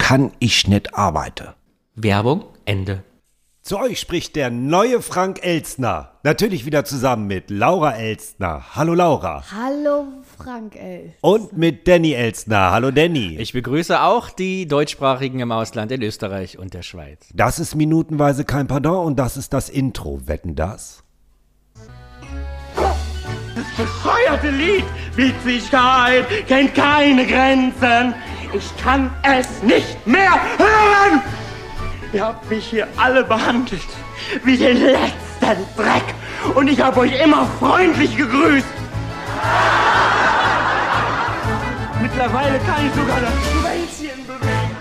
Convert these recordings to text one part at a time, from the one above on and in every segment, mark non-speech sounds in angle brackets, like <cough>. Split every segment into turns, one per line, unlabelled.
kann ich nicht arbeiten.
Werbung, Ende.
Zu euch spricht der neue Frank Elstner. Natürlich wieder zusammen mit Laura Elstner. Hallo Laura.
Hallo Frank, ey.
Und mit Danny Elstner. Hallo Danny.
Ich begrüße auch die Deutschsprachigen im Ausland in Österreich und der Schweiz.
Das ist minutenweise kein Pardon und das ist das Intro. Wetten das?
bescheuerte Lied. Witzigkeit kennt keine Grenzen. Ich kann es nicht mehr hören. Ihr habt mich hier alle behandelt wie den letzten Dreck. Und ich habe euch immer freundlich gegrüßt. Mittlerweile kann ich sogar das Schwänzchen bewegen.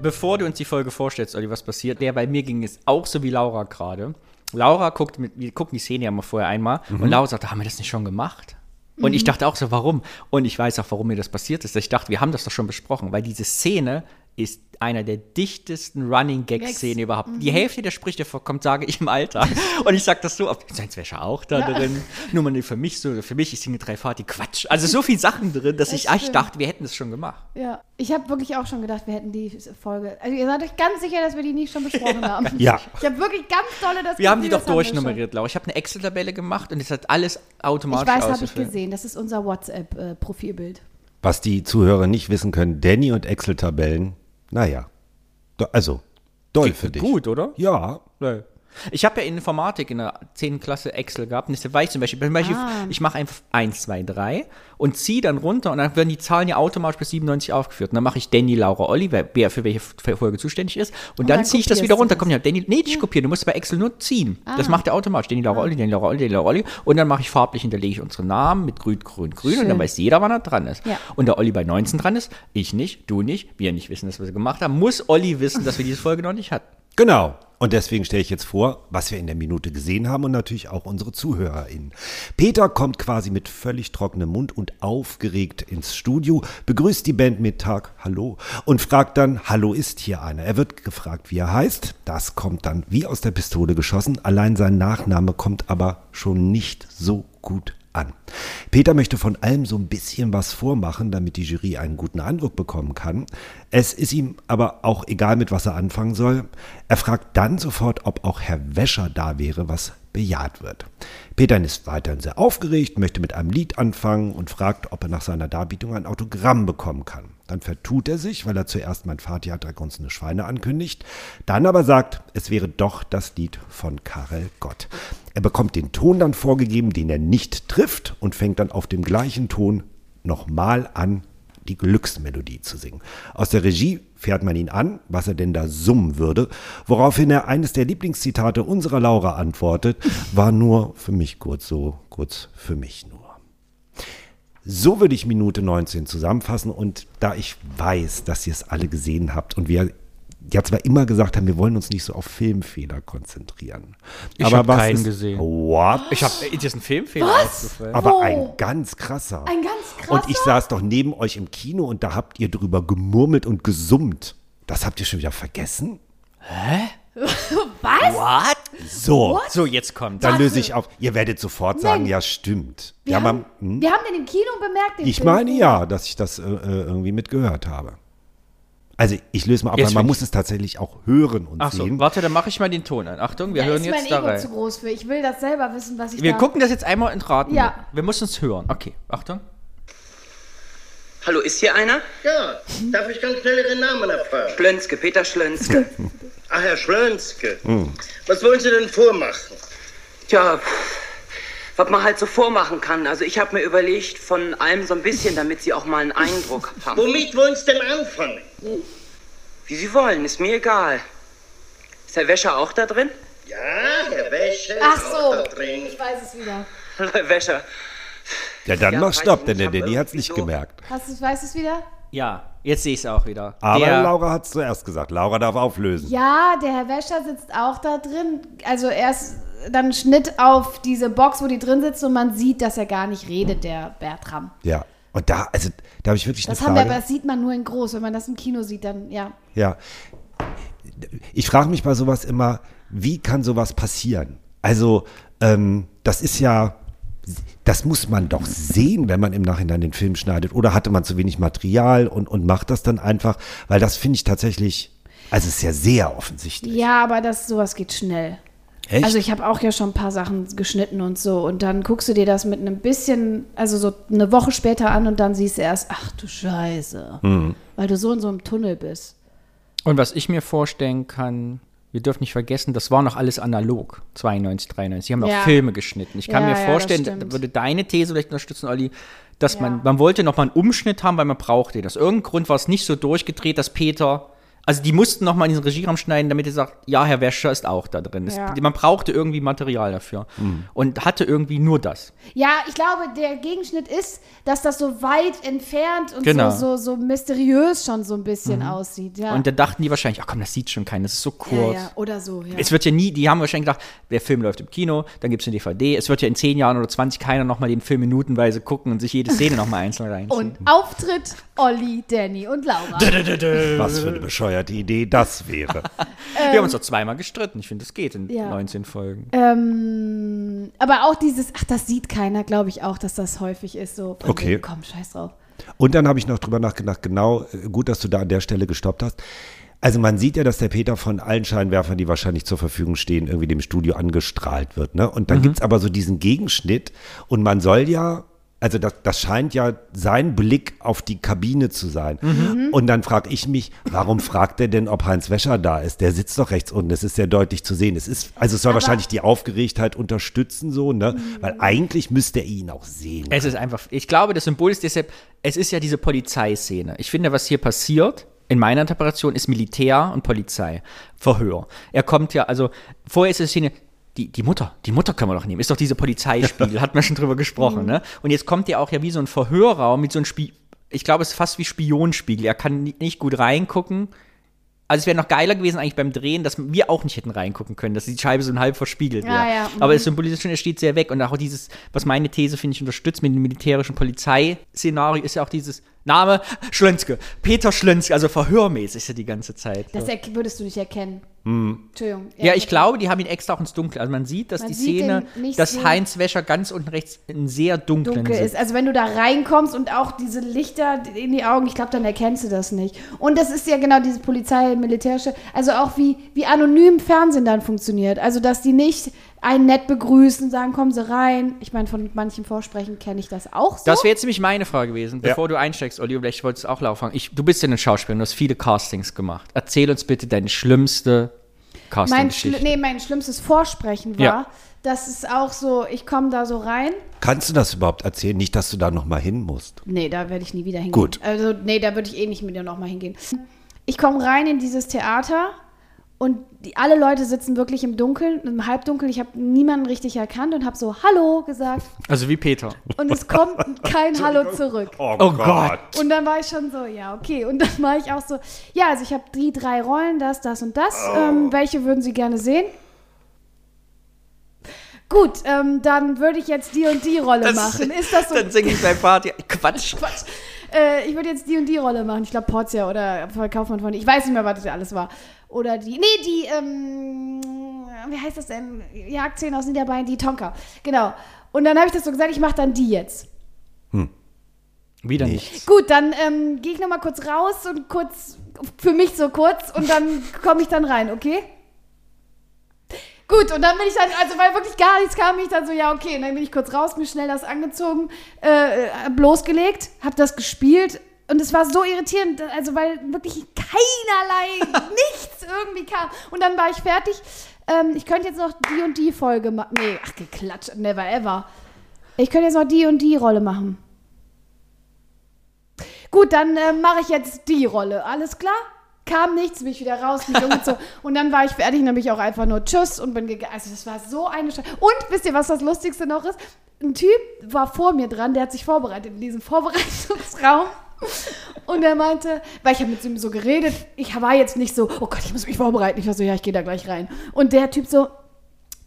Bevor du uns die Folge vorstellst, Olli, was passiert, der bei mir ging es auch so wie Laura gerade. Laura guckt, mit, wir gucken die Szene ja mal vorher einmal und Laura sagt, haben wir das nicht schon gemacht? Und ich dachte auch so, warum? Und ich weiß auch, warum mir das passiert ist. Ich dachte, wir haben das doch schon besprochen, weil diese Szene ist einer der dichtesten Running Gag-Szenen überhaupt. Die Hälfte der Sprüche kommt, sage ich im Alltag. <laughs> Und ich sage das so oft. Seins wäre auch da drin. Nur mal für mich so, für mich, ich singe drei Fahrt, die Quatsch. Also so viele Sachen drin, dass ich echt
stimmt.
dachte, wir hätten es schon gemacht.
Ja, ich habe wirklich auch schon gedacht, wir hätten die Folge. Also ihr seid euch ganz sicher, dass wir die nicht schon besprochen haben.
Ja.
Ich habe wirklich ganz tolle das
Wir haben die
Gefühl,
doch
das
durchnummeriert, Laura. Ich habe eine Excel-Tabelle gemacht und es hat alles
Ich
automatisch
weiß, habe ich gesehen. Das ist unser WhatsApp-Profilbild.
Was die Zuhörer nicht wissen können, Danny und Excel-Tabellen, naja. Also, doll für dich.
Gut, oder?
Ja.
Nee. Ich habe ja in Informatik in der 10. Klasse Excel gehabt und deshalb weiß ich zum Beispiel, zum Beispiel
Ah.
ich mache einfach 1, 2, 3 und ziehe dann runter und dann werden die Zahlen ja automatisch bis 97 aufgeführt. Und dann mache ich Danny, Laura, Olli, wer, für welche Folge zuständig ist. Und, dann,
dann
ziehe ich das wieder runter.
das.
Kommt ja Danny, nee, nicht kopieren, du musst bei Excel nur ziehen.
Ah.
Das macht er automatisch. Danny, Laura, Olli, Danny, Laura, Olli, Danny, Laura, Olli. Und dann mache ich farblich, hinterlege ich unsere Namen mit grün, grün, grün und dann
Schön.
weiß jeder, wann er dran ist.
Ja.
Und der Olli bei 19 dran ist, ich nicht, du nicht, wir nicht wissen, dass wir sie gemacht haben, muss Olli wissen, dass wir diese Folge noch nicht hatten.
Genau. Und deswegen stelle ich jetzt vor, was wir in der Minute gesehen haben und natürlich auch unsere ZuhörerInnen. Peter kommt quasi mit völlig trockenem Mund und aufgeregt ins Studio, begrüßt die Band mit Tag Hallo und fragt dann, Hallo ist hier einer. Er wird gefragt, wie er heißt. Das kommt dann wie aus der Pistole geschossen. Allein sein Nachname kommt aber schon nicht so gut an. Peter möchte von allem so ein bisschen was vormachen, damit die Jury einen guten Eindruck bekommen kann. Es ist ihm aber auch egal, mit was er anfangen soll. Er fragt dann sofort, ob auch Herr Wäscher da wäre, was bejaht wird. Peter ist weiterhin sehr aufgeregt, möchte mit einem Lied anfangen und fragt, ob er nach seiner Darbietung ein Autogramm bekommen kann. Dann vertut er sich, weil er zuerst mein Vati hat grunzende Schweine ankündigt, dann aber sagt, es wäre doch das Lied von Karel Gott. Er bekommt den Ton dann vorgegeben, den er nicht trifft und fängt dann auf dem gleichen Ton nochmal an, die Glücksmelodie zu singen. Aus der Regie fährt man ihn an, was er denn da summen würde, woraufhin er eines der Lieblingszitate unserer Laura antwortet, war nur für mich kurz so, kurz für mich nur. So würde ich Minute 19 zusammenfassen und da ich weiß, dass ihr es alle gesehen habt und wir ja zwar immer gesagt haben, wir wollen uns nicht so auf Filmfehler konzentrieren.
Ich
aber
hab
was
keinen
ist,
gesehen.
What?
Ich habe, ist jetzt ein Filmfehler aufgefallen.
aber
Wo?
ein ganz krasser.
Ein ganz krasser?
Und ich saß doch neben euch im Kino und da habt ihr drüber gemurmelt und gesummt. Das habt ihr schon wieder vergessen? <laughs>
Was?
What?
So,
So, jetzt kommt.
dann löse ich auf. Ihr werdet sofort sagen,
Nein.
ja, stimmt.
Wir,
ja,
haben,
man, hm?
wir haben den im Kino bemerkt. Den
Ich
Film.
meine ja, dass ich das äh, äh, irgendwie mitgehört habe. Also ich löse mal
Jetzt
weil man muss es tatsächlich auch hören und
Ach so,
sehen.
warte, dann mache ich mal den Ton an. Achtung, wir
Da
hören
ist mein
jetzt da
Ego
rein.
zu groß für. Ich will das selber wissen, was ich
Wir
da...
gucken das jetzt einmal in Raten.
Ja.
Wir müssen es hören. Okay, Achtung.
Hallo, ist hier einer?
Ja, darf ich ganz schnell Ihren Namen erfahren?
Schlönzke, Peter Schlönzke.
Ach, Herr Schlönzke. Was wollen Sie denn vormachen?
Tja, was man halt so vormachen kann. Also ich habe mir überlegt, von allem so ein bisschen, damit Sie auch mal einen Eindruck <laughs> haben.
Womit wollen Sie denn anfangen?
Wie Sie wollen, ist mir egal. Ist Herr Wäscher auch da drin?
Ja, Herr Wäsche.
Ach
ist
so.
auch da drin.
Ich weiß es wieder. <laughs>
Herr Wäscher.
Ja, dann
Ja,
mach Stopp, denn der Danny hat's
irgendwie
nicht
so-
gemerkt.
Hast du, weißt du es wieder?
Ja, jetzt sehe ich es auch wieder.
Aber
der,
Laura hat's zuerst gesagt. Laura darf auflösen.
Ja, der Herr Wäscher sitzt auch da drin. Also erst dann Schnitt auf diese Box, wo die drin sitzt und man sieht, dass er gar nicht redet, der Bertram.
Ja. Und da, also, da habe ich wirklich
Das
eine
haben wir,
Frage.
aber das sieht man nur in groß. Wenn man das im Kino sieht, dann ja.
Ja. Ich frage mich bei sowas immer, wie kann sowas passieren? Also, ähm, das ist ja, das muss man doch sehen, wenn man im Nachhinein den Film schneidet. Oder hatte man zu wenig Material und, und macht das dann einfach? Weil das finde ich tatsächlich, also es ist ja sehr offensichtlich.
Ja, aber das sowas geht schnell.
Echt?
Also ich habe auch ja schon ein paar Sachen geschnitten und so und dann guckst du dir das mit einem bisschen, also so eine Woche später an und dann siehst du erst, ach du Scheiße,
Mhm.
weil du so in so einem Tunnel bist.
Und was ich mir vorstellen kann, wir dürfen nicht vergessen, das war noch alles analog, 92, 93. Sie haben
Ja.
auch Filme geschnitten. Ich kann
Ja,
mir
ja, das
vorstellen, da
stimmt.
würde deine These vielleicht unterstützen, Olli, dass
Ja.
man, man wollte noch mal einen Umschnitt haben, weil man brauchte das. Irgendein Grund war es nicht so durchgedreht, dass Peter, also die mussten noch mal in diesen Regieraum schneiden, damit er sagt, ja, Herr Wäscher ist auch da drin. Es,
Ja.
Man brauchte irgendwie Material dafür und hatte irgendwie nur das.
Ja, ich glaube, der Gegenschnitt ist, dass das so weit entfernt und
Genau.
so, so, so mysteriös schon so ein bisschen aussieht. Ja.
Und da dachten die wahrscheinlich, ach komm, das sieht schon keiner, das ist so kurz.
ja, oder so, ja.
Es wird ja nie, die haben wahrscheinlich gedacht, der Film läuft im Kino, dann gibt es eine DVD. Es wird ja in 10 Jahren oder 20 keiner nochmal den Film minutenweise gucken und sich jede Szene nochmal einzeln reinziehen.
Und Auftritt Olli, Danny und Laura.
Was für eine bescheuerte Idee das wäre. <laughs>
Wir haben uns doch zweimal gestritten. Ich finde, das geht in
Ja.
19 Folgen.
ähm, aber auch dieses, ach, das sieht keiner, glaube ich auch, dass das häufig ist. So,
Okay.
wegen, komm, scheiß drauf.
Und dann habe ich noch drüber nachgedacht, genau, äh, gut, dass du da an der Stelle gestoppt hast. Also man sieht ja, dass der Peter von allen Scheinwerfern, die wahrscheinlich zur Verfügung stehen, irgendwie dem Studio angestrahlt wird. Ne? Und dann gibt's aber so diesen Gegenschnitt und man soll ja, also das, das scheint ja sein Blick auf die Kabine zu sein. Und dann frage ich mich, warum fragt er denn, ob Heinz Wäscher da ist? Der sitzt doch rechts unten, das ist sehr deutlich zu sehen. Es ist, also es soll wahrscheinlich die Aufgeregtheit unterstützen, so, ne? Weil eigentlich müsste er ihn auch sehen.
Es ist einfach, ich glaube, das Symbol ist deshalb, es ist ja diese Polizeiszene. Ich finde, was hier passiert, in meiner Interpretation, ist Militär und Polizei. Verhör. Er kommt ja, also, vorher ist die Szene, die, die Mutter, die Mutter können wir doch nehmen. Ist doch diese Polizeispiegel, hat man schon drüber gesprochen, ne? Und jetzt kommt ja auch ja wie so ein Verhörraum mit so einem Spiel. Ich glaube, es ist fast wie Spionspiegel. Er kann ni- nicht gut reingucken. Also es wäre noch geiler gewesen eigentlich beim Drehen, dass wir auch nicht hätten reingucken können, dass die Scheibe so halb verspiegelt wäre.
Ja, ja, mhm.
Aber es symbolisiert schon, er steht sehr weg. Und auch dieses, was meine These, finde ich, unterstützt mit dem militärischen Polizeiszenario, ist ja auch dieses Name Schlönske. Peter Schlönske, also verhörmäßig ist ja die ganze Zeit.
Das
so.
würdest du nicht erkennen. Entschuldigung.
Ja, ich glaube, die haben ihn extra auch ins Dunkle. Also man sieht, dass
Man
die
sieht
Szene, dass
so-
Heinz Wäscher ganz unten rechts in sehr dunklen
dunkel ist. Also wenn du da reinkommst und auch diese Lichter in die Augen, ich glaube, dann erkennst du das nicht. Und das ist ja genau diese Polizei, militärische, also auch wie, wie anonym Fernsehen dann funktioniert. Also dass die nicht einen nett begrüßen, sagen, kommen Sie rein. Ich meine, von manchen Vorsprechen kenne ich das auch so.
Das wäre jetzt nämlich meine Frage gewesen, bevor du einsteigst, Olli, vielleicht wolltest du auch laufen. Ich, du bist ja ein Schauspieler, du hast viele Castings gemacht. Erzähl uns bitte deine schlimmste
mein, schli nee, mein schlimmstes Vorsprechen war,
Ja.
das ist auch so, ich komme da so rein.
Kannst du das überhaupt erzählen? Nicht, dass du da noch mal hin musst.
Nee, da werde ich nie wieder hingehen.
Gut.
Also, nee, da würde ich eh nicht mit dir nochmal hingehen. Ich komme rein in dieses Theater und die, alle Leute sitzen wirklich im Dunkeln, im Halbdunkel. Ich habe niemanden richtig erkannt und habe so Hallo gesagt
Also wie Peter.
und es kommt kein <laughs> Hallo zurück.
Oh,
Gott.
Und dann war ich schon so, ja, okay. Und dann war ich auch so, ja, also ich habe die drei Rollen, das, das und das. Ähm, welche würden Sie gerne sehen? Gut, ähm, dann würde ich jetzt die und die Rolle machen. Ist das so?
Dann singe ich bei Party. <laughs> Quatsch.
Quatsch. Äh, ich würde jetzt die und die Rolle machen. Ich glaube, Portia oder Kaufmann von. Ich weiß nicht mehr, was das alles war. Oder die. Nee, die. Ähm, wie heißt das denn? Jagdszene aus Niederbayern, die Tonka. Genau. Und dann habe ich das so gesagt, ich mache dann die jetzt.
Wieder nicht.
Gut, dann ähm, gehe ich noch mal kurz raus und kurz. Für mich so kurz und dann komme ich dann rein, okay? Gut, und dann bin ich dann, also weil wirklich gar nichts kam, bin ich dann so, ja, okay. Und dann bin ich kurz raus, mir schnell das angezogen, äh, äh, bloßgelegt, hab das gespielt. Und es war so irritierend, also weil wirklich keinerlei, <laughs> nichts irgendwie kam. Und dann war ich fertig. Ähm, ich könnte jetzt noch die und die Folge machen. Nee, ach, geklatscht, never ever. Ich könnte jetzt noch die und die Rolle machen. Gut, dann äh, mache ich jetzt die Rolle. Alles klar? Kam nichts, bin ich wieder raus, mich umgezogen. <laughs> Und dann war ich fertig, dann bin ich auch einfach nur Tschüss und bin gegangen. Also das war so eine Scheiße. Und wisst ihr, was das Lustigste noch ist? Ein Typ war vor mir dran, der hat sich vorbereitet in diesem Vorbereitungsraum. Und er meinte, weil ich habe mit ihm so geredet, ich war jetzt nicht so, oh Gott, ich muss mich vorbereiten. Ich war so, ja, ich gehe da gleich rein. Und der Typ so,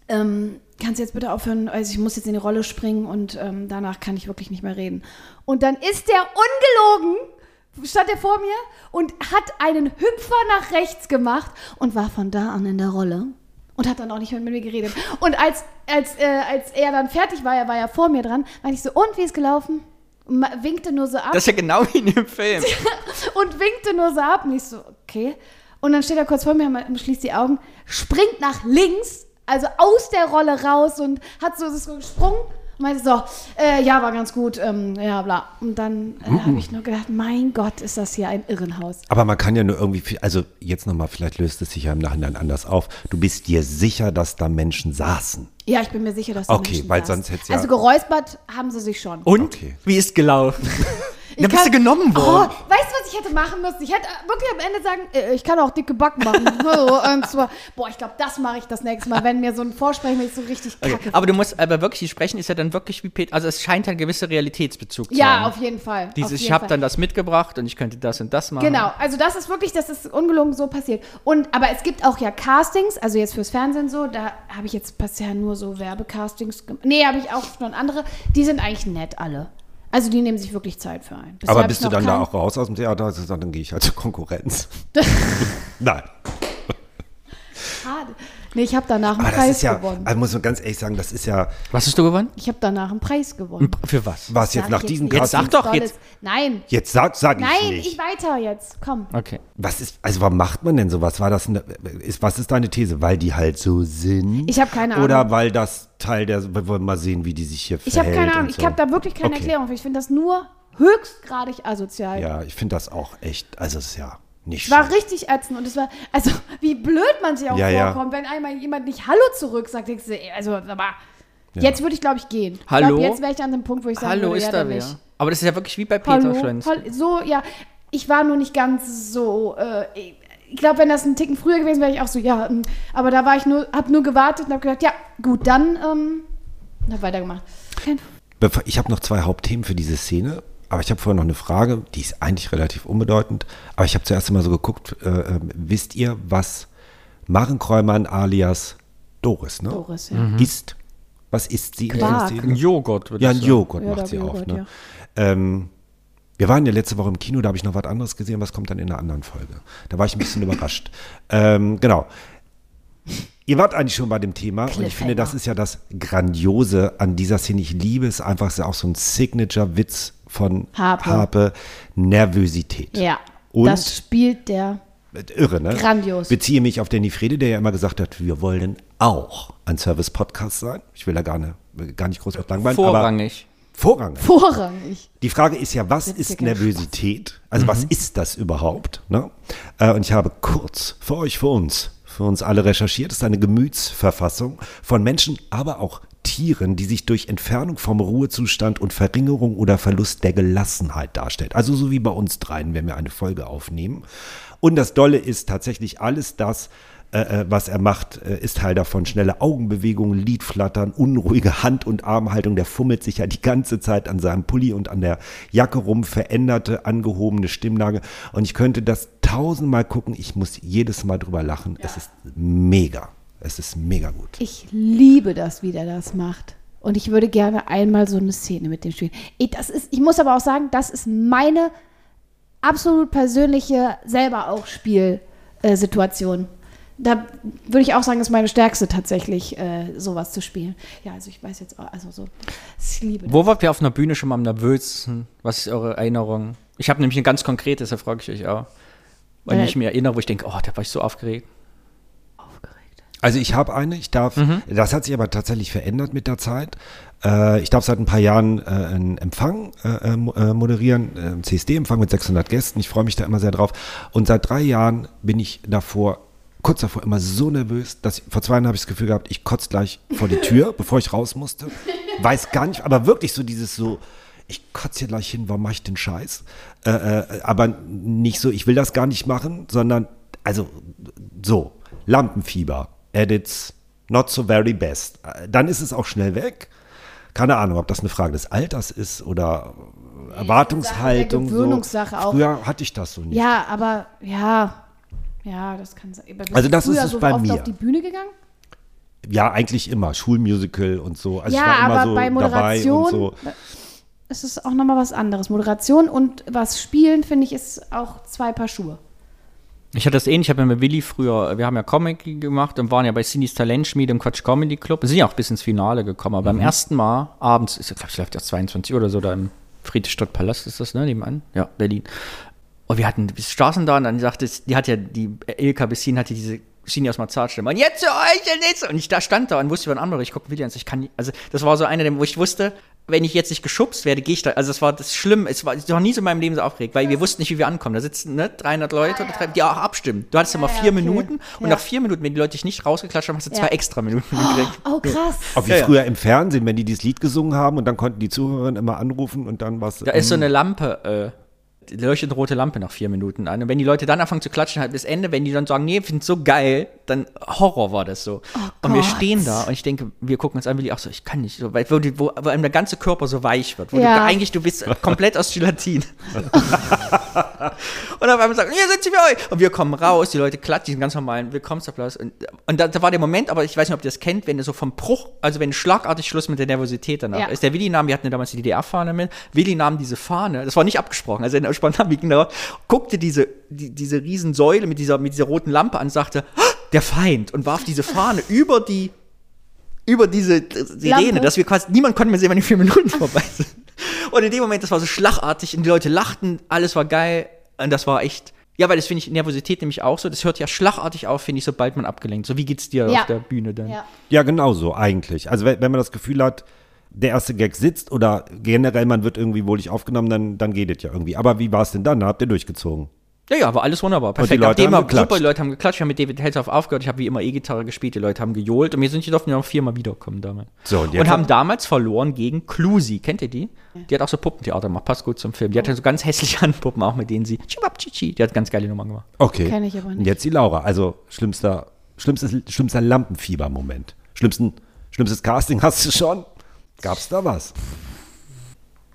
ähm, kannst du jetzt bitte aufhören, also ich muss jetzt in die Rolle springen und ähm, danach kann ich wirklich nicht mehr reden. Und dann ist der ungelogen, stand er vor mir und hat einen Hüpfer nach rechts gemacht und war von da an in der Rolle. Und hat dann auch nicht mehr mit mir geredet. Und als, als, äh, als er dann fertig war, er war ja vor mir dran, meinte ich so, und wie ist gelaufen? Und winkte nur so ab
Das ist ja genau wie in dem Film. <laughs>
und winkte nur so ab. Und ich so, okay. Und dann steht er kurz vor mir, schließt die Augen, springt nach links, also aus der Rolle raus und hat so, so gesprungen. Meinte so, äh, ja, war ganz gut, ähm, ja, bla. Und dann äh, habe ich nur gedacht, mein Gott, ist das hier ein Irrenhaus.
Aber man kann ja nur irgendwie, viel- also jetzt nochmal, vielleicht löst es sich ja im Nachhinein anders auf. Du bist dir sicher, dass da Menschen saßen.
Ja, ich bin mir sicher, dass da
Okay,
Menschen
weil
saßen.
sonst hätt's ja-
Also geräuspert haben sie sich schon.
Und?
Okay.
Wie ist gelaufen? <laughs>
Ich
da bist du genommen
Oh,
worden.
weißt du, was ich hätte machen müssen? Ich hätte wirklich am Ende sagen, äh, ich kann auch dicke Backen machen. <laughs> Und zwar, boah, ich glaube, das mache ich das nächste Mal, wenn mir so ein Vorsprechen ich so richtig kacke.
Okay. Aber du musst, aber wirklich, die Sprechen ist ja dann wirklich wie Peter. Also es scheint ein gewisser Realitätsbezug zu
ja,
haben.
auf jeden Fall.
Dieses,
jeden
ich habe dann das mitgebracht und ich könnte das und das machen.
Genau, also das ist wirklich, das ist ungelogen so passiert. Und aber es gibt auch ja Castings, also jetzt fürs Fernsehen so, da habe ich jetzt bisher nur so Werbecastings gemacht. Nee, habe ich auch schon andere, die sind eigentlich nett alle. Also die nehmen sich wirklich Zeit für ein. Bisher
Aber bist du dann da auch raus aus dem Theater? Also dann gehe ich halt zur Konkurrenz. <laughs> Nein.
Schade. Nee, ich habe danach einen
Aber das
Preis
ist ja,
gewonnen.
also muss man ganz ehrlich sagen, das ist ja,
Was hast du gewonnen?
Ich habe danach einen Preis gewonnen.
Für was?
was jetzt
Sag
nach
ich
diesem
nicht.
Jetzt
Casting,
sag doch
Tolles.
jetzt.
Nein,
jetzt sag, sag ich
nein,
nicht.
ich weiter jetzt. Komm.
Okay.
Was ist, also warum macht man denn sowas? War das, eine, ist, was ist deine These? Weil die halt so sind?
Ich habe keine Ahnung.
Oder weil das Teil der, wir wollen mal sehen, wie die sich hier
Ich habe
verhält
keine Ahnung.
und
Ich
so.
habe da wirklich keine
Okay.
Erklärung für. Ich finde das nur höchstgradig asozial.
Ja, ich finde das auch echt, also es ist ja nicht
Es war
schön.
richtig ätzend und es war, also wie blöd man sich auch
Ja, ja.
vorkommt, wenn einmal jemand nicht Hallo zurück sagt, denkst du, also, aber jetzt würde ich, glaube ich, gehen. Ich
Hallo?
glaub, jetzt wäre ich an dem Punkt, wo ich sagen
Hallo,
würde,
ist
ja,
da wer?
nicht.
Aber das ist ja wirklich wie bei Peter
Hallo,
Schlenz.
Hall- so, ja, ich war nur nicht ganz so, äh, ich- ich glaube, wenn das ein Ticken früher gewesen wäre, ich auch so, ja, ähm, aber da war ich nur, hab nur gewartet und hab gedacht, ja, gut, dann, ähm, und hab weitergemacht.
Ich habe noch zwei Hauptthemen für diese Szene, aber ich habe vorher noch eine Frage, die ist eigentlich relativ unbedeutend. Aber ich habe zuerst mal so geguckt, äh, äh, wisst ihr, was Maren Kräumann alias Doris, ne?
Doris, ja.
Isst? Was isst sie
Quark.
Ein Joghurt, würde
Ja,
ich
ein
sagen.
Joghurt
Ja,
macht sie
Joghurt,
auch. Ne?
ja.
Ähm, wir waren ja letzte Woche im Kino, da habe ich noch was anderes gesehen, was kommt dann in einer anderen Folge. Da war ich ein bisschen überrascht. <laughs> Ähm, genau. Ihr wart eigentlich schon bei dem Thema und ich finde, das ist ja das Grandiose an dieser Szene. Ich liebe es einfach, es ist auch so ein Signature-Witz von
Harpe.
Harpe. Nervosität.
Ja,
Und
das spielt der
irre, ne?
Grandios.
Beziehe mich auf Danny Frede, der ja immer gesagt hat, wir wollen auch ein Service-Podcast sein. Ich will da gar, ne, gar nicht groß mit langweilen. Aber
Vorrangig.
vorrangig.
vorrangig.
Die Frage ist ja, was ist Nervosität? Also was ist das überhaupt? Ne? Äh, und ich habe kurz für euch, für uns, für uns alle recherchiert. Es ist eine Gemütsverfassung von Menschen, aber auch Tieren, die sich durch Entfernung vom Ruhezustand und Verringerung oder Verlust der Gelassenheit darstellt. Also so wie bei uns dreien, wenn wir eine Folge aufnehmen. Und das Dolle ist tatsächlich alles das, äh, äh, was er macht, äh, ist Teil davon. Schnelle Augenbewegungen, Lidflattern, unruhige Hand- und Armhaltung. Der fummelt sich ja die ganze Zeit an seinem Pulli und an der Jacke rum, veränderte, angehobene Stimmlage. Und ich könnte das tausendmal gucken. Ich muss jedes Mal drüber lachen. Es ist mega. Es ist mega gut.
Ich liebe das, wie der das macht. Und ich würde gerne einmal so eine Szene mit dem spielen. Ich, das ist, ich muss aber auch sagen, das ist meine absolut persönliche selber auch Spielsituation. Da würde ich auch sagen, ist meine stärkste tatsächlich, äh, sowas zu spielen. Ja, also ich weiß jetzt auch, also so, ich liebe das.
Wo wart ihr auf einer Bühne schon mal am nervösesten? Was ist eure Erinnerung? Ich habe nämlich ein ganz konkretes, da frage ich euch auch. Weil
Äh,
ich mich erinnere, wo ich denke, oh, da war ich so aufgeregt.
Also ich habe eine, ich darf, das hat sich aber tatsächlich verändert mit der Zeit. Äh, ich darf seit ein paar Jahren äh, einen Empfang äh, äh, äh, moderieren, äh, einen CSD-Empfang mit 600 Gästen. Ich freue mich da immer sehr drauf. Und seit drei Jahren bin ich davor, kurz davor immer so nervös, dass ich, vor zwei Jahren habe ich das Gefühl gehabt, ich kotze gleich vor die Tür, <laughs> bevor ich raus musste. Weiß gar nicht, aber wirklich so dieses so, ich kotze hier gleich hin, warum mache ich den Scheiß? Äh, äh, aber nicht so, ich will das gar nicht machen, sondern, also, so, Lampenfieber, Edits, not so very best. Dann ist es auch schnell weg. Keine Ahnung, ob das eine Frage des Alters ist oder Erwartungshaltung.
der Gewöhnungssache
so.
auch.
Früher hatte ich das so nicht.
Ja, aber ja. Ja, das kann sein.
Also das ist es
so
bei
oft
mir.
auf die Bühne gegangen?
Ja, eigentlich immer. Schulmusical und so. Also
ja,
ich war
aber
so
bei
dabei
Moderation
und so.
ist es auch nochmal was anderes. Moderation und was spielen, finde ich, ist auch zwei Paar Schuhe.
Ich hatte das ähnlich, ich habe ja mit Willi früher, wir haben ja Comic gemacht und waren ja bei Sinis Talentschmiede im Quatsch Comedy Club. Wir sind ja auch bis ins Finale gekommen, aber
Mhm.
beim ersten Mal abends, ich glaube, es läuft ja 22 Uhr oder so, da im Friedrichstadt-Palast ist das, ne, nebenan? Ja, Berlin. Und wir hatten, wir saßen da und dann sagte, es- die hat ja, die Ilka Bessin hatte diese Sini aus Marzahstimme. Und jetzt zu euch und jetzt. Und ich da stand da und wusste, wie ein anderer, ich gucke Willi an, ich kann also das war so einer, der- wo ich wusste, wenn ich jetzt nicht geschubst werde, gehe ich da, also das war das schlimm, es war, war nie so in meinem Leben so aufgeregt, weil wir wussten nicht, wie wir ankommen. Da sitzen, ne, 300 Leute oder drei, die auch abstimmen. Du hattest ja mal
ja,
vier
okay.
Minuten und
Ja.
nach vier Minuten, wenn die Leute dich nicht rausgeklatscht haben, hast du
Ja.
zwei extra Minuten gekriegt.
Oh, krass.
Auch wie
Ja, ja.
früher im Fernsehen, wenn die dieses Lied gesungen haben und dann konnten die Zuhörerinnen immer anrufen und dann was.
Da ist so eine Lampe, äh, leuchtet eine rote Lampe nach vier Minuten an. Und wenn die Leute dann anfangen zu klatschen, halt bis Ende, wenn die dann sagen, nee, ich find's so geil, dann Horror war das so. und wir stehen da und ich denke, wir gucken uns an, Willi, auch so, ich kann nicht, so, weil, wo, die- wo, wo einem der ganze Körper so weich wird. Wo
Ja.
du, eigentlich, du bist komplett aus Gelatin. <laughs> und auf einmal sagen, hier sind sie für euch. Und wir kommen raus, die Leute klatschen, diesen ganz normalen Willkommensapplaus. Und, und da, da war der Moment, aber ich weiß nicht, ob ihr das kennt, wenn du so vom Bruch, also wenn schlagartig Schluss mit der Nervosität danach
Ja.
ist. Der Willi nahm, wir hatten ja damals die DDR-Fahne mit, Willi nahm diese Fahne, das war nicht abgesprochen, also in spontan wie genau, guckte diese, die, diese riesen Säule mit dieser, mit dieser roten Lampe an, sagte, "Ah, der Feind, und warf diese Fahne über die, über diese Sirene, dass wir quasi, niemand konnte mehr sehen, wann die vier Minuten vorbei sind. Und in dem Moment, das war so schlagartig und die Leute lachten, alles war geil und das war echt, ja, weil das finde ich Nervosität nämlich auch so, das hört ja schlagartig auf, finde ich, sobald man abgelenkt. So, wie geht's dir
Ja.
auf der Bühne dann?
Ja.
Ja, genau so eigentlich. Also wenn, wenn man das Gefühl hat, der erste Gag sitzt oder generell man wird irgendwie wohlig aufgenommen, dann, dann geht es ja irgendwie. Aber wie war es denn dann? Habt ihr durchgezogen?
Ja, ja, war alles wunderbar. Perfekt.
die Leute
Nachdem
haben
wir- super,
geklatscht.
die Leute haben geklatscht, wir haben mit David Helshoff aufgehört, ich habe wie immer E-Gitarre gespielt, die Leute haben gejohlt und wir sind, die durften ja noch viermal wiederkommen damals.
So, und
und, haben damals verloren gegen Clusi. Kennt ihr die? Die hat auch so Puppentheater gemacht, passt gut zum Film. Die hatte so ganz hässliche <laughs> Handpuppen, auch mit denen sie Chibabchichi, die hat ganz geile Nummern gemacht.
Okay.
Kenn ich aber nicht.
Und jetzt die Laura. Also schlimmster, schlimmstes, schlimmster Lampenfieber-Moment. Schlimmsten, schlimmstes Casting hast du schon? Gab's da was?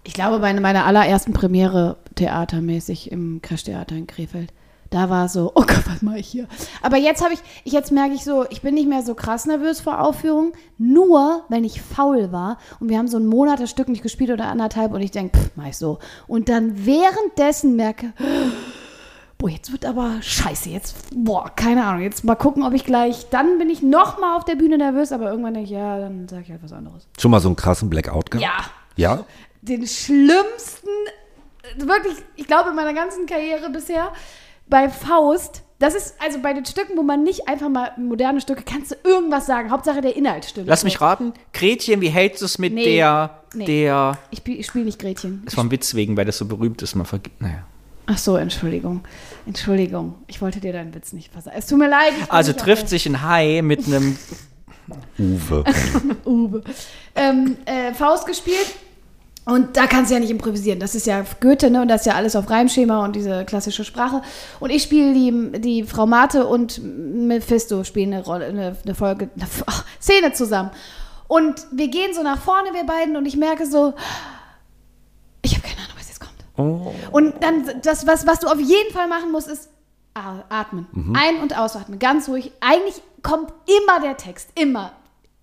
Ich glaube, bei meiner allerersten Premiere theatermäßig im Crash-Theater in Krefeld. Da war so, oh Gott, was mache ich hier? Aber jetzt habe ich, ich jetzt merke ich so, ich bin nicht mehr so krass nervös vor Aufführungen, nur wenn ich faul war und wir haben so einen Monat das Stück nicht gespielt oder anderthalb und ich denke, pff, mach ich so. Und dann währenddessen merke, <gasps> boah, jetzt wird aber scheiße, jetzt, boah, keine Ahnung, jetzt mal gucken, ob ich gleich, dann bin ich noch mal auf der Bühne nervös, aber irgendwann denke ich, ja, dann sage ich halt was anderes.
Schon mal so einen krassen Blackout gehabt?
Ja,
Ja?
Den schlimmsten, wirklich, ich glaube, in meiner ganzen Karriere bisher, bei Faust, das ist also bei den Stücken, wo man nicht einfach mal moderne Stücke, kannst du irgendwas sagen. Hauptsache der Inhalt stimmt.
Lass mich raten, Gretchen, wie hältst du es mit
Nee.
der,
Nee.
der,
Ich, ich spiele nicht Gretchen.
das war ein Witz wegen, weil das so berühmt ist, man vergibt, naja.
Ach so, Entschuldigung. Entschuldigung. Ich wollte dir deinen Witz nicht versagen. Es tut mir leid.
Also trifft sich ein Hai mit einem, <laughs>
Uwe. <laughs>
Uwe. Ähm, äh, Faust gespielt. Und da kannst du ja nicht improvisieren. Das ist ja Goethe, ne? Und das ist ja alles auf Reimschema und diese klassische Sprache. Und ich spiele die, die Frau Mate und Mephisto spielen eine Rolle, eine, eine Folge, eine ach, Szene zusammen. Und wir gehen so nach vorne, wir beiden, und ich merke so, ich habe keine Ahnung, was jetzt kommt. Und dann, das, was, was du auf jeden Fall machen musst, ist atmen. Ein- und ausatmen. Ganz ruhig. Eigentlich kommt immer der Text. Immer.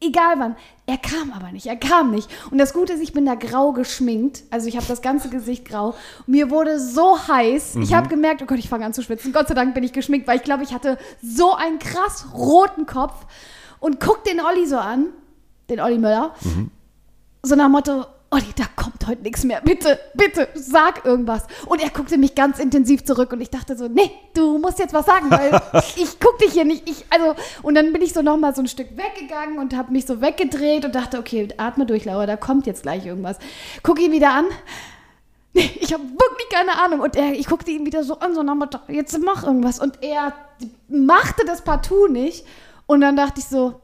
Egal wann. Er kam aber nicht. Er kam nicht. Und das Gute ist, ich bin da grau geschminkt. Also ich habe das ganze Gesicht grau. Mir wurde so heiß. Ich habe gemerkt, oh Gott, ich fange an zu schwitzen. Gott sei Dank bin ich geschminkt, weil ich glaube, ich hatte so einen krass roten Kopf. Und guck den Olli so an. Den Olli Möller. So nach dem Motto, Olli, da kommt heute nichts mehr. Bitte, bitte, sag irgendwas. Und er guckte mich ganz intensiv zurück und ich dachte so, nee, du musst jetzt was sagen, weil <laughs> ich guck dich hier nicht. Ich, also, und dann bin ich so nochmal so ein Stück weggegangen und habe mich so weggedreht und dachte, okay, atme durch, Laura, da kommt jetzt gleich irgendwas. Guck ihn wieder an. <laughs> Nee, ich habe wirklich keine Ahnung. Und er, ich guckte ihn wieder so an, so Motto, jetzt mach irgendwas. Und er machte das partout nicht. Und dann dachte ich so,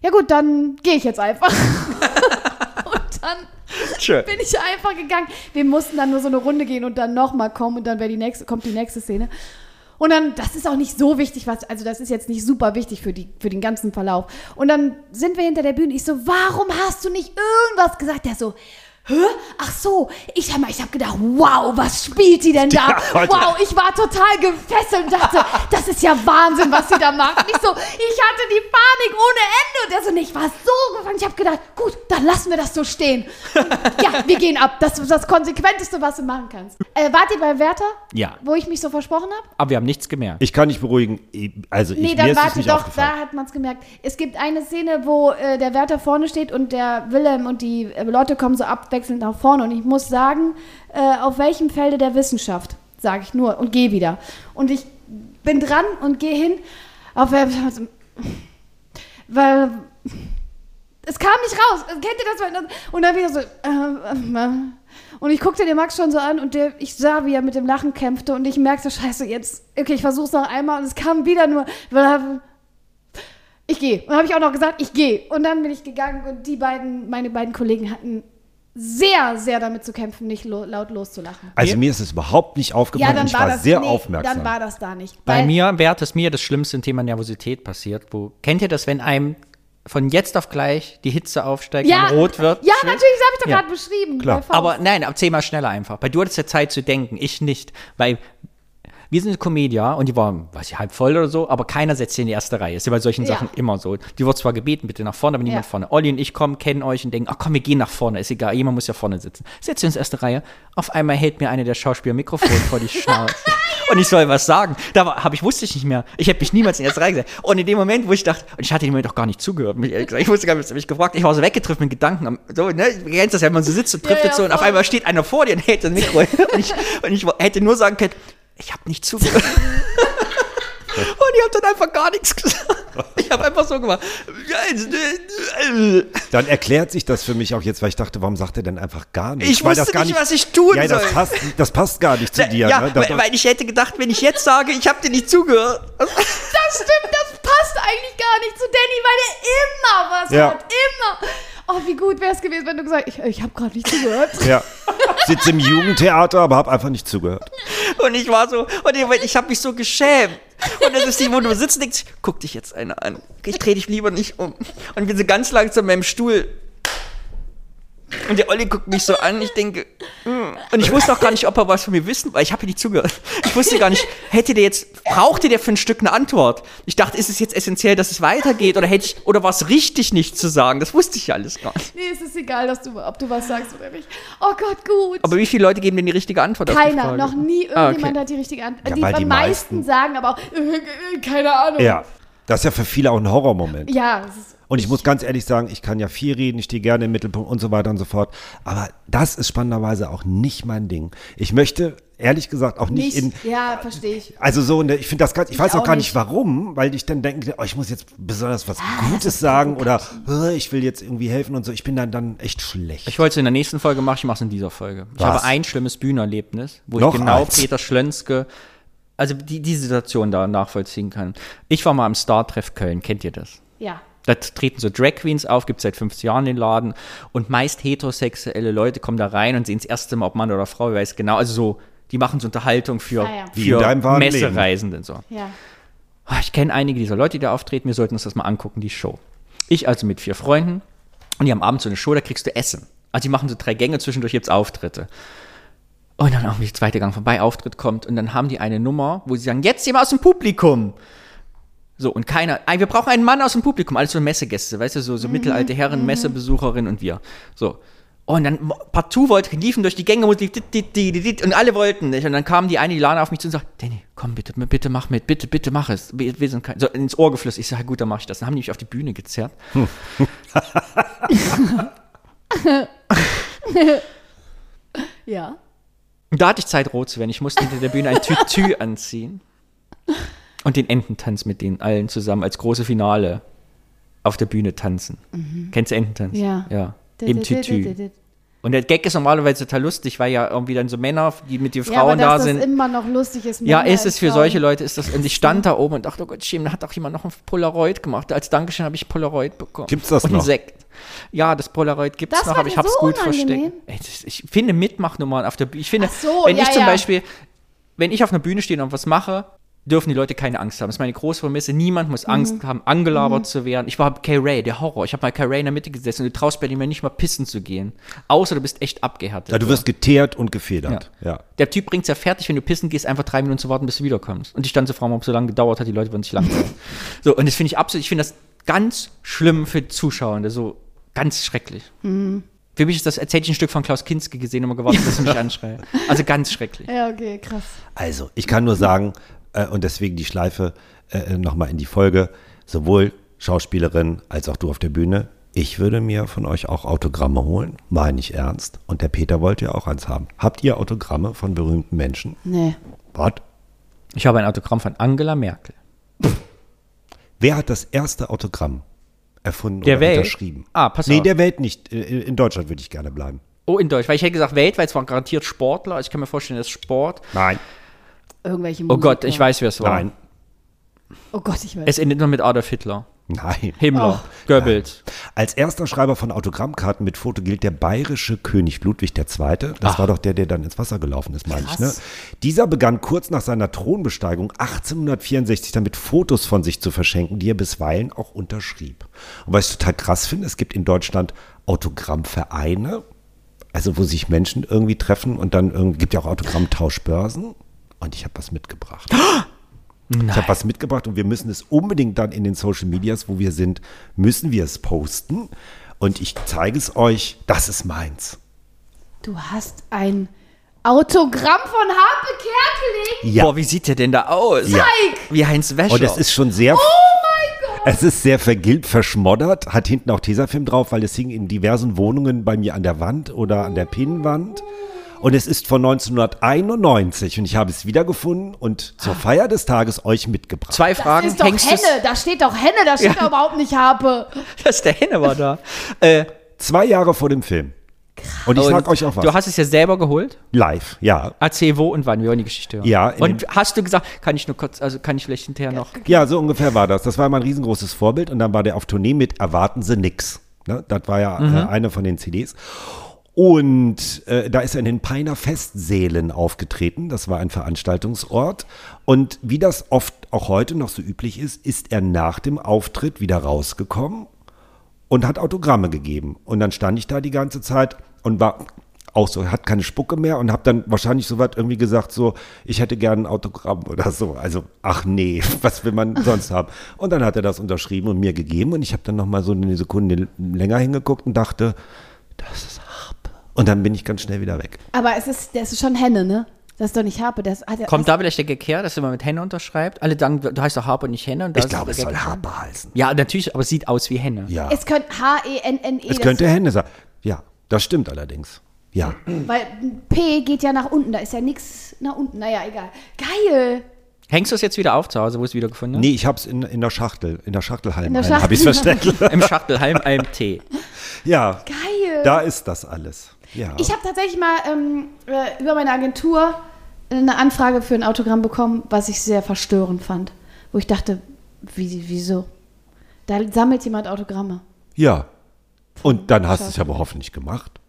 ja gut, dann gehe ich jetzt einfach. <laughs> und dann <laughs> Bin ich einfach gegangen. Wir mussten dann nur so eine Runde gehen und dann nochmal kommen und dann die nächste, kommt die nächste Szene. Und dann, das ist auch nicht so wichtig, was, also das ist jetzt nicht super wichtig für, die, für den ganzen Verlauf. Und dann sind wir hinter der Bühne. Ich so, warum hast du nicht irgendwas gesagt? Der so, Hä? Ach so, ich habe ich hab gedacht, wow, was spielt sie denn da?
Ja,
wow, ich war total gefesselt und dachte, das ist ja Wahnsinn, was sie da macht. Ich so, ich hatte die Panik ohne Ende. Und der so, nee, ich war so gefangen. Ich habe gedacht, gut, dann lassen wir das so stehen. Und ja, wir gehen ab. Das ist das Konsequenteste, was du machen kannst. Äh, wart ihr bei Werther?
Ja.
Wo ich mich so versprochen habe?
Aber wir haben nichts gemerkt.
Ich kann nicht beruhigen. Also ich,
Nee, dann warte doch, da hat man es gemerkt. Es gibt eine Szene, wo äh, der Wärter vorne steht und der Wilhelm und die äh, Leute kommen so abwechselnd nach vorne. Und ich muss sagen, äh, auf welchem Felde der Wissenschaft, sage ich nur, und gehe wieder. Und ich bin dran und gehe hin, auf wer- weil es kam nicht raus. Kennt ihr das? Und dann wieder so. Äh, und ich guckte den Max schon so an und der, ich sah, wie er mit dem Lachen kämpfte und ich merkte, scheiße, jetzt, okay, ich versuch's noch einmal und es kam wieder nur, ich gehe. Und habe ich auch noch gesagt, ich gehe. Und dann bin ich gegangen und die beiden, meine beiden Kollegen hatten sehr, sehr damit zu kämpfen, nicht lo laut loszulachen.
Also mir ist es überhaupt nicht aufgefallen. und ich war,
das,
sehr
nee,
aufmerksam.
Dann war das da nicht.
Bei mir wäre es mir das schlimmste Thema Nervosität passiert. Wo, kennt ihr das, wenn einem von jetzt auf gleich die Hitze aufsteigt
ja,
und rot wird?
Ja,
schwitzt?
natürlich, das habe ich doch
Ja.
gerade beschrieben.
Klar.
bei.
Aber nein, aber zehnmal schneller einfach. Weil du hattest ja Zeit zu denken, ich nicht. Weil wir sind eine Comedia und die war, weiß ich, halb voll oder so, aber keiner setzt sich in die erste Reihe. Ist ja bei solchen
Ja.
Sachen immer so. Die wird zwar gebeten, bitte nach vorne, aber niemand
Ja.
vorne. Olli und ich kommen, kennen euch und denken, ach komm, wir gehen nach vorne, ist egal, jemand muss ja vorne sitzen. Setzt uns erste Reihe. Auf einmal hält mir eine der Schauspieler Mikrofon vor die <laughs> Schnauze. Und ich soll was sagen. Da war, hab ich, wusste ich nicht mehr. Ich hätte mich niemals in die erste Reihe gesetzt. Und in dem Moment, wo ich dachte, und ich hatte dem Moment auch gar nicht zugehört, ich wusste gar nicht, was mich gefragt Ich war so weggetrifft mit Gedanken. So, ne? Du kennst das ja, wenn man so sitzt und driftet
ja,
so und auf einmal steht einer vor dir und hält das Mikro. <laughs> und, ich, und ich hätte nur sagen können, ich habe nicht zugehört. <laughs> und ich habe dann einfach gar nichts gesagt. Ich habe einfach so gemacht.
Dann erklärt sich das für mich auch jetzt, weil ich dachte, warum sagt er denn einfach gar nichts?
Ich
weil
wusste
das gar
nicht, was ich tun
ja, das
soll.
passt, das passt gar nicht zu dir.
ja,
ne?
Weil, weil ich hätte gedacht, wenn ich jetzt sage, ich habe dir nicht zugehört.
Das stimmt, das passt eigentlich gar nicht zu Danny, weil er immer was
Ja.
hat. Immer. Oh, wie gut wäre es gewesen, wenn du gesagt ich, ich habe gerade nicht zugehört.
ja. Sitze im Jugendtheater, aber habe einfach nicht zugehört.
Und ich war so, und ich, ich habe mich so geschämt. Und das ist die, wo du sitzt und denkst, guck dich jetzt einer an. Ich drehe dich lieber nicht um. Und wir sind ganz langsam beim Stuhl. Und der Olli guckt mich so an, ich denke, hm. und ich wusste auch gar nicht, ob er was von mir wissen, weil ich habe ja nicht zugehört. Ich wusste gar nicht, hätte der jetzt, brauchte der für ein Stück eine Antwort? Ich dachte, ist es jetzt essentiell, dass es weitergeht oder hätte ich, oder war es richtig, nicht zu sagen? Das wusste ich ja alles gar nicht.
Nee, es ist egal, dass du, ob du was sagst oder nicht. Oh Gott, gut.
Aber wie viele Leute geben denn die richtige Antwort auf die
Keiner, noch nie
Ah,
irgendjemand
okay.
hat die richtige Antwort.
Ja,
die,
die
meisten,
meisten-
sagen aber auch, äh, <laughs> keine Ahnung.
Ja. Das ist ja für viele auch ein Horrormoment.
Ja, es ist,
Und ich muss ganz ehrlich sagen, ich kann ja viel reden, ich stehe gerne im Mittelpunkt und so weiter und so fort. Aber das ist spannenderweise auch nicht mein Ding. Ich möchte, ehrlich gesagt, auch nicht,
nicht,
in.
ja, verstehe ich.
Also so, ich finde das ganz, ich weiß auch
auch
gar nicht
nicht.
warum, weil ich dann denke, oh, ich muss jetzt besonders was
Ah,
Gutes sagen oder äh, ich will jetzt irgendwie helfen und so. Ich bin dann, dann echt schlecht.
Ich wollte es in der nächsten Folge machen, ich mache es in dieser Folge. Ich
Was?
habe ein schlimmes Bühnenerlebnis, wo
Noch
ich genau
eins.
Peter Schlönske, also die, die Situation da nachvollziehen kann. Ich war mal am Star-Treff Köln, kennt ihr das?
Ja.
Da treten so Drag Queens auf, gibt seit 50 Jahren den Laden und meist heterosexuelle Leute kommen da rein und sehen das erste Mal, ob Mann oder Frau, ich weiß genau, also so, die machen so Unterhaltung für,
Ah, ja.
Für
deinem wahren Leben.
Messereisende und so.
Ja.
Ah, Ich kenne einige dieser Leute, die da auftreten. Wir sollten uns das mal angucken, die Show. Ich also mit vier Freunden und die haben abends so eine Show, da kriegst du Essen. Also die machen so drei Gänge, zwischendurch gibt's Auftritte. Und dann irgendwie der zweite Gang vorbei, Auftritt kommt und dann haben die eine Nummer, wo sie sagen, jetzt jemand aus dem Publikum. So, und keiner, wir brauchen einen Mann aus dem Publikum, alles so Messegäste, weißt du, so, so mittelalte Herren, Messebesucherin und wir. So. Und dann partout wollte, liefen durch die Gänge und alle wollten nicht. Und dann kam die eine, die Lana auf mich zu und sagt, Danny, komm bitte, bitte mach mit, bitte, bitte mach es. Wir, wir sind kein, so ins Ohr geflüstert. Ich sage, gut, dann mach ich das. Dann haben die mich auf die Bühne gezerrt. <laughs> <laughs>
Ja.
Und da hatte ich Zeit, rot zu werden. Ich musste hinter der Bühne ein Tütü anziehen. Und den Ententanz mit denen allen zusammen als große Finale auf der Bühne tanzen. Kennst du Ententanz?
Ja.
Ja. Im Tütü. Und der Gag ist normalerweise total lustig, weil ja irgendwie dann so Männer, die mit den
Ja, aber
Frauen da
dass
sind.
das immer noch lustig ist.
Ja, ist es für
Frauen.
solche Leute, ist das. Und ich stand da oben und dachte, oh Gott, Schäm, da hat doch jemand noch ein Polaroid gemacht. Als Dankeschön habe ich Polaroid bekommen.
Gibt's das
und
noch?
Einen Sekt. Ja, das Polaroid gibt es
Das
noch, aber ich habe es
so
gut
unangenehm?
versteckt. Das, ich finde Mitmachnummern auf der Bühne. Ich finde,
Ach so,
wenn
ja,
ich zum
ja.
Beispiel, wenn ich auf einer Bühne stehe und was mache, dürfen die Leute keine Angst haben. Das ist meine große Vermisse. Niemand muss
Mhm.
Angst haben, angelabert zu werden. Ich war Kay Ray, der Horror. Ich habe mal Kay Ray in der Mitte gesessen und du traust bei dem ja nicht mal pissen zu gehen. Außer du bist echt abgehärtet.
Ja, du wirst geteert und gefedert. Ja.
Der Typ bringt's ja fertig, wenn du pissen gehst, einfach drei Minuten zu warten, bis du wiederkommst. Und ich stand so fragen, ob es so lange gedauert hat, die Leute würden sich langweilen. <laughs> so, und das finde ich absolut, ich finde das ganz schlimm für die Zuschauer, so ganz schrecklich. Für mich ist das, als hätte ich ein Stück von Klaus Kinski gesehen und mal gewartet, bis er mich <laughs> anschreit. Also ganz schrecklich.
Ja, okay, krass.
Also, ich kann nur sagen, äh, und deswegen die Schleife äh, nochmal in die Folge, sowohl Schauspielerin als auch du auf der Bühne, ich würde mir von euch auch Autogramme holen, meine ich ernst. Und der Peter wollte ja auch eins haben. Habt ihr Autogramme von berühmten Menschen?
Nee.
Was?
Ich habe ein Autogramm von Angela Merkel.
Wer hat das erste Autogramm erfunden
Der
oder
Welt?
unterschrieben?
Ah, pass
nee,
auf.
der Welt nicht. Äh, In Deutschland würde ich gerne bleiben.
Oh, in Deutsch. Weil ich hätte gesagt weltweit, es waren garantiert Sportler. Ich kann mir vorstellen, das ist Sport.
Nein.
Irgendwelche
Oh Gott,
Musiker.
ich weiß, wer es war.
Nein.
Oh Gott, ich weiß.
Es endet nur mit Adolf Hitler.
Nein.
Himmler. Goebbels.
Als erster Schreiber von Autogrammkarten mit Foto gilt der bayerische König Ludwig II. Das war doch der, der dann ins Wasser gelaufen ist, meine ich. Ne? Dieser begann kurz nach seiner Thronbesteigung 1864 damit Fotos von sich zu verschenken, die er bisweilen auch unterschrieb. Und was ich total krass finde, es gibt in Deutschland Autogrammvereine, also wo sich Menschen irgendwie treffen und dann irgendwie, gibt ja auch Autogrammtauschbörsen. Und ich habe was mitgebracht. Ich habe was mitgebracht und wir müssen es unbedingt dann in den Social Medias, wo wir sind, müssen wir es posten. Und ich zeige es euch, das ist meins.
Du hast ein Autogramm von Harpe Kerkeling.
Ja.
Boah, wie sieht der denn da aus?
Ja.
Wie Heinz Wäscher.
Und es ist schon sehr.
Oh mein Gott.
Es ist sehr vergilbt, verschmoddert, hat hinten auch Tesafilm drauf, weil es hing in diversen Wohnungen bei mir an der Wand oder an der Pinnwand. Und es ist von 1991 und ich habe es wiedergefunden und zur Feier des Tages euch mitgebracht.
Zwei
Das
Fragen.
ist doch
Hängst
Henne. Da steht doch Henne. Da steht doch überhaupt nicht Harpe. <laughs>
Das der Henne war da. <laughs> äh,
Zwei Jahre vor dem Film. Und ich sag
und
euch auch was.
Du hast es ja selber geholt.
Live, ja.
Erzähl wo und wann. Wir wollen die Geschichte hören.
Ja, in
Und hast du gesagt, kann ich nur kurz, also kann ich vielleicht hinterher noch.
Ja, so ungefähr war das. Das war mein riesengroßes Vorbild und dann war der auf Tournee mit Erwarten Sie nix. Ne? Das war ja äh, eine von den CDs. Und äh, da ist er in den Peiner Festsälen aufgetreten. Das war ein Veranstaltungsort. Und wie das oft auch heute noch so üblich ist, ist er nach dem Auftritt wieder rausgekommen und hat Autogramme gegeben. Und dann stand ich da die ganze Zeit und war auch so, hat keine Spucke mehr und habe dann wahrscheinlich so was irgendwie gesagt, so, ich hätte gerne ein Autogramm oder so. Also, ach nee, <laughs> was will man sonst haben? Und dann hat er das unterschrieben und mir gegeben und ich habe dann noch mal so eine Sekunde länger hingeguckt und dachte, das ist. Und dann bin ich ganz schnell wieder weg.
Aber es ist, das ist schon Henne, ne? Das ist doch nicht Harpe. Das, hat,
Kommt da vielleicht der her, dass du mal mit Henne unterschreibt? Alle sagen, du heißt doch Harpe und nicht Henne. Und
Ich
ist
glaube, es soll Harpe heißen.
Ja, natürlich, aber es sieht aus wie Henne.
Ja,
Es könnte H-E-N-N-E.
es könnte Hände sein. Ja, das stimmt allerdings. Ja.
Weil P geht ja nach unten. Da ist ja nichts nach unten. Naja, egal. Geil.
Hängst du es jetzt wieder auf zu Hause, wo es wieder gefunden hast?
Nee, ich habe es in, in der Schachtel, in der Schachtelhalm.
In der
habe ich
Schachtel.
versteckt. <laughs>
Im Schachtelhalm einem Tee.
ja,
Geil.
da ist das alles. Ja.
Ich habe tatsächlich mal ähm, äh, über meine Agentur eine Anfrage für ein Autogramm bekommen, was ich sehr verstörend fand. Wo ich dachte, wie, wieso? Da sammelt jemand Autogramme.
Ja. Und dann hast du es aber hoffentlich gemacht.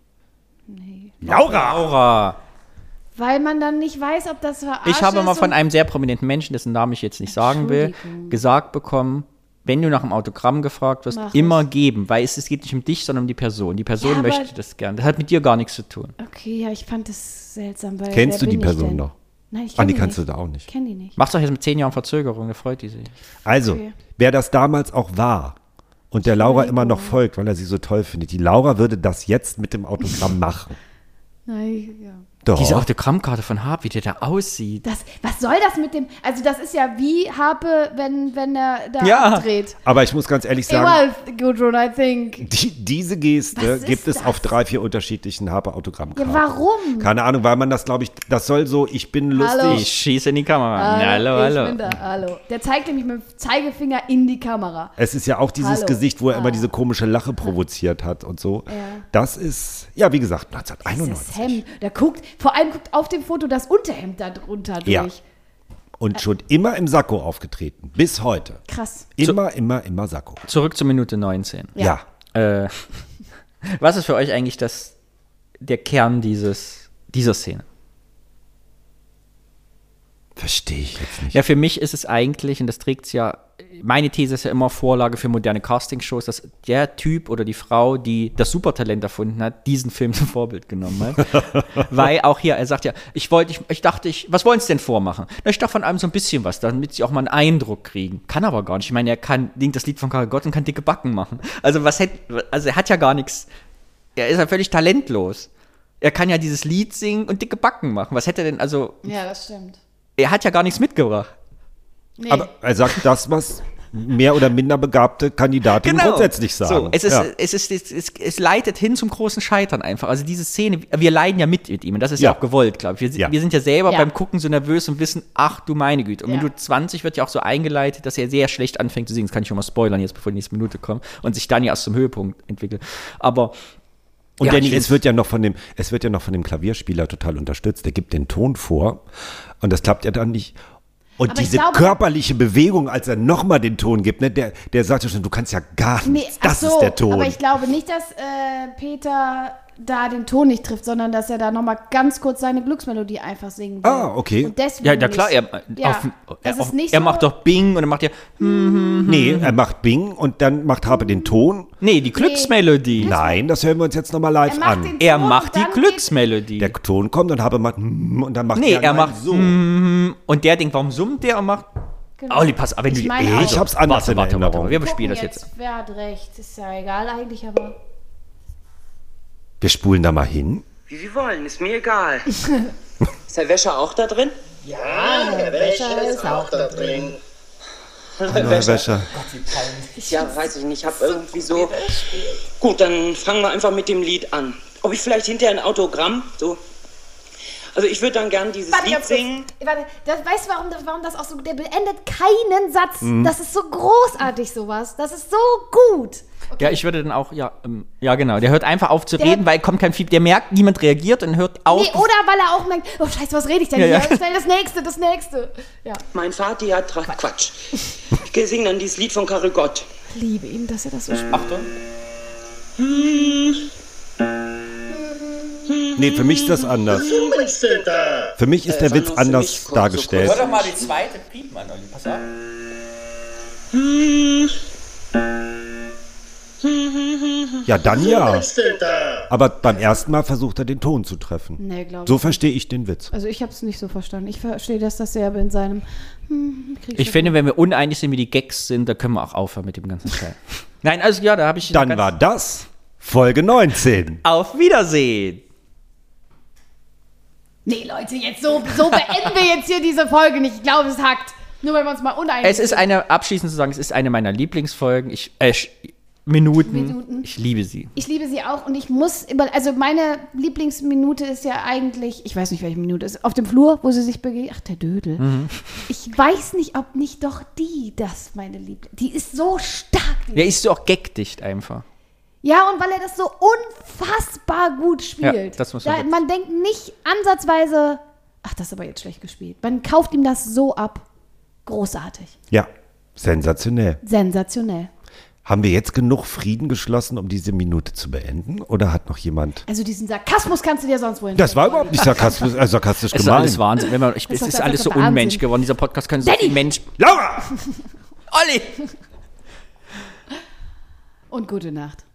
Laura!
Laura.
Weil man dann nicht weiß, ob das verarscht
Ich habe mal von einem sehr prominenten Menschen, dessen Namen ich jetzt nicht sagen will, gesagt bekommen, wenn du nach einem Autogramm gefragt wirst,
Mach
immer
es.
geben, weil es, es geht nicht um dich, sondern um die Person. Die Person
Ja,
möchte das gern. Das hat mit dir gar nichts zu tun.
Okay, ja, ich fand das seltsam. Weil
Kennst du die Person noch?
Nein, ich
Ah,
kenne
die
die
kannst
nicht.
du da auch nicht.
Ich kenne die nicht.
Mach's doch jetzt mit zehn Jahren Verzögerung, da freut die sich.
Also,
Okay.
wer das damals auch war und der Laura immer noch folgt, weil er sie so toll findet, die Laura würde das jetzt mit dem Autogramm <laughs> machen.
Nein, ja.
Doch.
Diese Autogrammkarte von Harp, wie der da aussieht.
Das, was soll das mit dem? Also, das ist ja wie Harpe, wenn, wenn er da
Ja.
abdreht.
Aber ich muss ganz ehrlich sagen,
was Gudrun, I think.
die, diese Geste
ist
gibt es
das?
auf drei, vier unterschiedlichen Harpe-Autogrammkarten.
Ja, warum?
Keine Ahnung, weil man das, glaube ich, das soll so, ich bin lustig.
Hallo.
Ich schieße in die Kamera. hallo,
ich
hallo.
bin da, hallo. Der zeigt nämlich mit dem Zeigefinger in die Kamera.
Es ist ja auch dieses
Hallo.
Gesicht, wo er immer
Ah.
diese komische Lache provoziert hat und so.
Ja.
Das ist, ja, wie gesagt,
Das
1991.
Hemd. Der guckt, vor allem guckt auf dem Foto das Unterhemd da drunter
Ja.
durch.
Und schon immer im Sakko aufgetreten. Bis heute.
Krass.
Immer, immer, immer Sakko.
Zurück zur Minute 19.
Ja.
Ja.
Äh, <laughs> was ist für euch eigentlich das, der Kern dieses, dieser Szene?
Verstehe ich jetzt nicht.
Ja, für mich ist es eigentlich, und das trägt es ja, meine These ist ja immer Vorlage für moderne Castingshows, dass der Typ oder die Frau, die das Supertalent erfunden hat, diesen Film <laughs> zum Vorbild genommen hat. <laughs> Weil auch hier, er sagt ja, ich wollte, ich, ich dachte, ich, was wollen Sie denn vormachen? Na, ich dachte von einem so ein bisschen was, damit sie auch mal einen Eindruck kriegen. Kann aber gar nicht. Ich meine, er kann, singt das Lied von Karl Gott und kann dicke Backen machen. Also was hätte, also er hat ja gar nichts, er ist ja völlig talentlos. Er kann ja dieses Lied singen und dicke Backen machen. Was hätte er denn, also,
Ja, das stimmt.
Er hat ja gar nichts mitgebracht.
Nee.
Aber er sagt das, was mehr oder minder begabte Kandidatinnen grundsätzlich sagen.
Genau. So, es, ist,
ja.
es, ist, es, es, es leitet hin zum großen Scheitern einfach. Also diese Szene, wir leiden ja mit mit ihm und das ist ja,
Ja.
auch gewollt, glaube ich. Wir,
Ja.
wir sind ja selber
Ja.
beim Gucken so nervös und wissen, ach du meine Güte. Und
Ja.
Minute 20 wird ja auch so eingeleitet, dass er sehr schlecht anfängt zu singen. Das kann ich schon mal spoilern jetzt, bevor die nächste Minute kommt und sich dann ja erst zum Höhepunkt entwickelt. Aber
Und
ja,
Danny, es wird ja noch von dem, es wird ja noch von dem Klavierspieler total unterstützt. Der gibt den Ton vor und das klappt ja dann nicht. Und
Aber
diese
glaube-
körperliche Bewegung, als er nochmal den Ton gibt, ne, der, der sagt ja schon, du kannst ja gar
Nee,
nichts.
ach
Das
so,
ist der Ton.
Aber ich glaube nicht, dass äh, Peter da den Ton nicht trifft, sondern dass er da nochmal ganz kurz seine Glücksmelodie einfach singen will.
Ah, okay.
Und deswegen
ja, ja klar,
nicht.
er,
ja,
auf, er,
ist nicht
er
so,
macht doch Bing und er macht ja,
nee, er macht Bing und dann macht Habe den Ton.
nee, die Glücksmelodie.
Nein, das hören wir uns jetzt nochmal live
Er macht
an.
Er macht die Glücksmelodie.
Der Ton kommt und Habe macht mm, und dann macht
Nee,
er,
er macht
so.
und der denkt, warum summt der und macht.
Genau.
Olli, pass auf, wenn
Ich
du
meine
Also,
Ich hab's anders
warte,
in
warte, warte,
Erinnerung.
Wir bespielen das jetzt.
Wer hat recht? Ist ja egal eigentlich, aber.
Wir spulen da mal hin.
Wie Sie wollen, ist mir egal. <laughs> ist der Wäscher auch da drin?
Der Wäscher ist auch da drin.
Hallo, Herr Wäscher.
Ja, weiß ich nicht. Ich hab irgendwie so. Gut, dann fangen wir einfach mit dem Lied an. Ob ich vielleicht hinterher ein Autogramm? So. Also ich würde dann gern dieses
Warte,
Lied singen.
Warte, das, weißt du, warum, das- warum das auch so. Der beendet keinen Satz.
Mhm.
Das ist so großartig, sowas. Das ist so gut.
Ja, ich würde dann auch, ja, ähm, ja genau, der hört einfach auf zu
Der-
reden, weil kommt kein Feedback, der merkt, niemand reagiert und hört auf.
Nee, oder weil er auch merkt, oh Scheiße, was rede ich denn
Ja,
hier?
ja.
Schnell das nächste, das nächste. Ja,
Mein Vati hat Tra Quatsch. Ich singe dann dieses Lied von Karel Gott.
ich liebe ihn, dass er das so spielt.
Achtung.
Nee, für mich ist das anders. Für mich ist der
soll
Witz anders dargestellt.
kurz-
doch mal die zweite Piepen an, Olli, pass auf.
Ja, dann ja. Aber beim ersten Mal versucht er den Ton zu treffen.
Nee, glaube ich.
So verstehe ich den Witz.
Also ich habe es nicht so verstanden. Ich verstehe das dasselbe in seinem. Hm, krieg
Ich finde, wenn wir uneinig sind, wie die Gags sind, da können wir auch aufhören mit dem ganzen Scheiß. Nein, also ja, da habe ich.
Dann war das Folge 19.
Auf Wiedersehen!
Nee, Leute, jetzt so, so beenden wir jetzt hier diese Folge nicht. Ich glaube, es hackt. Nur weil wir uns mal uneinig
Es ist eine, abschließend zu sagen, es ist eine meiner Lieblingsfolgen. Ich, äh, Minuten.
Minuten.
Ich liebe sie.
Ich liebe sie auch und ich muss immer, also meine Lieblingsminute ist ja eigentlich, ich weiß nicht, welche Minute es ist, auf dem Flur, wo sie sich begegnen. Ach, der Dödel.
Mhm.
Ich weiß nicht, ob nicht doch die das meine Liebling. Die ist so stark. die
Der ist so auch gagdicht einfach.
Ja, und weil er das so unfassbar gut spielt.
Ja, das muss man
da, man denkt nicht ansatzweise, ach, das ist aber jetzt schlecht gespielt. Man kauft ihm das so ab. Großartig.
Ja, sensationell.
Sensationell.
Haben wir jetzt genug Frieden geschlossen, um diese Minute zu beenden? Oder hat noch jemand.
Also diesen Sarkasmus kannst du dir sonst wohin.
Das war überhaupt nicht sarkastisch, äh, sarkastisch
Es ist alles
gemeint.
Wahnsinn. Wenn man, ich, <laughs> es ist alles so
Wahnsinn.
unmensch geworden. Dieser Podcast kann so viel Mensch.
Laura!
Olli!
Und gute Nacht.